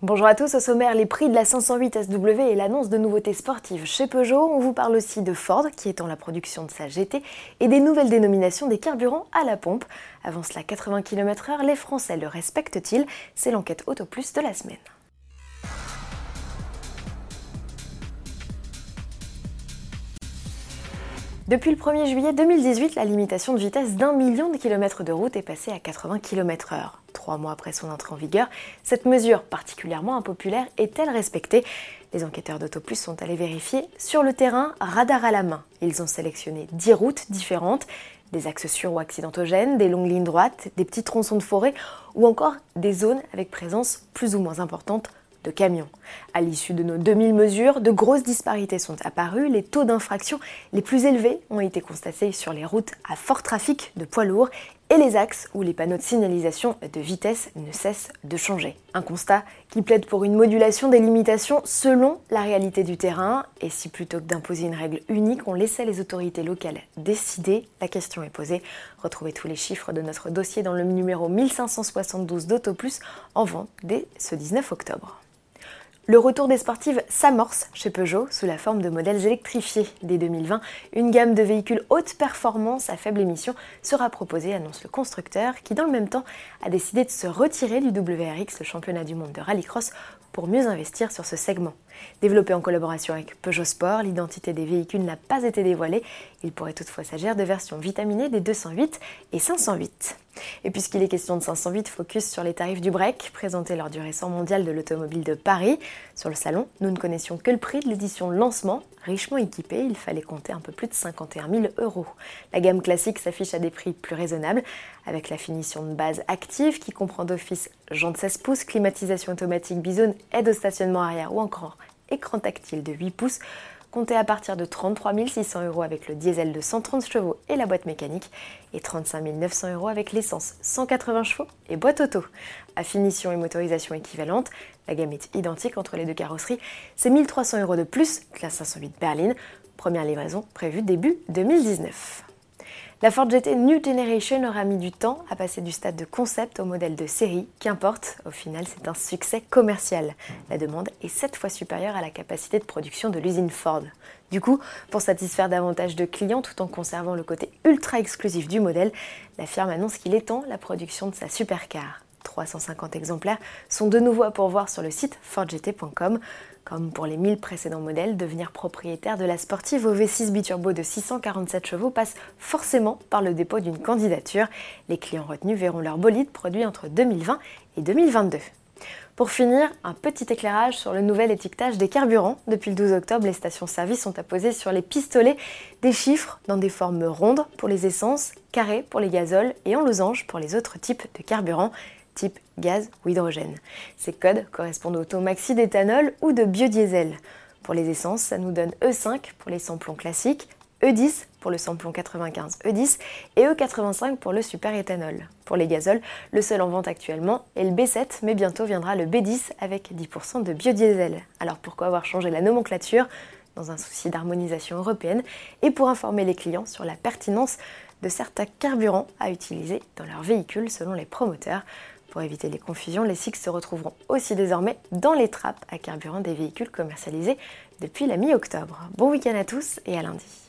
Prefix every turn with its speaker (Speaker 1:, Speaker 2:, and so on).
Speaker 1: Bonjour à tous, au sommaire, les prix de la 508 SW et l'annonce de nouveautés sportives chez Peugeot. On vous parle aussi de Ford qui étend la production de sa GT et des nouvelles dénominations des carburants à la pompe. Avant cela, 80 km/h, les Français le respectent-ils? C'est l'enquête Auto Plus de la semaine. Depuis le 1er juillet 2018, la limitation de vitesse d'un million de kilomètres de route est passée à 80 km/h. Trois mois après son entrée en vigueur, cette mesure particulièrement impopulaire est-elle respectée? Les enquêteurs d'AutoPlus sont allés vérifier sur le terrain, radar à la main. Ils ont sélectionné 10 routes différentes, des axes sûrs ou accidentogènes, des longues lignes droites, des petits tronçons de forêt ou encore des zones avec présence plus ou moins importante de camions. À l'issue de nos 2000 mesures, de grosses disparités sont apparues. Les taux d'infraction les plus élevés ont été constatés sur les routes à fort trafic de poids lourds et les axes où les panneaux de signalisation de vitesse ne cessent de changer. Un constat qui plaide pour une modulation des limitations selon la réalité du terrain. Et si plutôt que d'imposer une règle unique, on laissait les autorités locales décider, la question est posée. Retrouvez tous les chiffres de notre dossier dans le numéro 1572 d'AutoPlus en vente dès ce 19 octobre. Le retour des sportives s'amorce chez Peugeot sous la forme de modèles électrifiés. Dès 2020, une gamme de véhicules haute performance à faible émission sera proposée, annonce le constructeur, qui dans le même temps a décidé de se retirer du WRX, le championnat du monde de rallycross, pour mieux investir sur ce segment. Développé en collaboration avec Peugeot Sport, l'identité des véhicules n'a pas été dévoilée. Il pourrait toutefois s'agir de versions vitaminées des 208 et 508. Et puisqu'il est question de 508, focus sur les tarifs du break présentés lors du récent mondial de l'automobile de Paris. Sur le salon, nous ne connaissions que le prix de l'édition lancement. Richement équipée, il fallait compter un peu plus de 51 000 euros. La gamme classique s'affiche à des prix plus raisonnables, avec la finition de base active qui comprend d'office jantes 16 pouces, climatisation automatique bizone, aide au stationnement arrière ou encore écran tactile de 8 pouces, comptez à partir de 33 600 euros avec le diesel de 130 chevaux et la boîte mécanique, et 35 900 euros avec l'essence 180 chevaux et boîte auto. À finition et motorisation équivalente, la gamme est identique entre les deux carrosseries, c'est 1300 euros de plus la 508 berline, première livraison prévue début 2019. La Ford GT New Generation aura mis du temps à passer du stade de concept au modèle de série. Qu'importe, au final, c'est un succès commercial. La demande est 7 fois supérieure à la capacité de production de l'usine Ford. Du coup, pour satisfaire davantage de clients tout en conservant le côté ultra exclusif du modèle, la firme annonce qu'il étend la production de sa supercar. 350 exemplaires sont de nouveau à pourvoir sur le site fordgt.com. Comme pour les 1000 précédents modèles, devenir propriétaire de la sportive au V6 biturbo de 647 chevaux passe forcément par le dépôt d'une candidature. Les clients retenus verront leur bolide produit entre 2020 et 2022. Pour finir, un petit éclairage sur le nouvel étiquetage des carburants. Depuis le 12 octobre, les stations-service sont apposées sur les pistolets des chiffres dans des formes rondes pour les essences, carrées pour les gazoles et en losange pour les autres types de carburants type gaz ou hydrogène. Ces codes correspondent au taux maxi d'éthanol ou de biodiesel. Pour les essences, ça nous donne E5 pour les samplons classiques, E10 pour le samplon 95 E10 et E85 pour le super éthanol. Pour les gazoles, le seul en vente actuellement est le B7, mais bientôt viendra le B10 avec 10% de biodiesel. Alors pourquoi avoir changé la nomenclature dans un souci d'harmonisation européenne et pour informer les clients sur la pertinence de certains carburants à utiliser dans leurs véhicules selon les promoteurs? Pour éviter les confusions, les SIX se retrouveront aussi désormais dans les trappes à carburant des véhicules commercialisés depuis la mi-octobre. Bon week-end à tous et à lundi.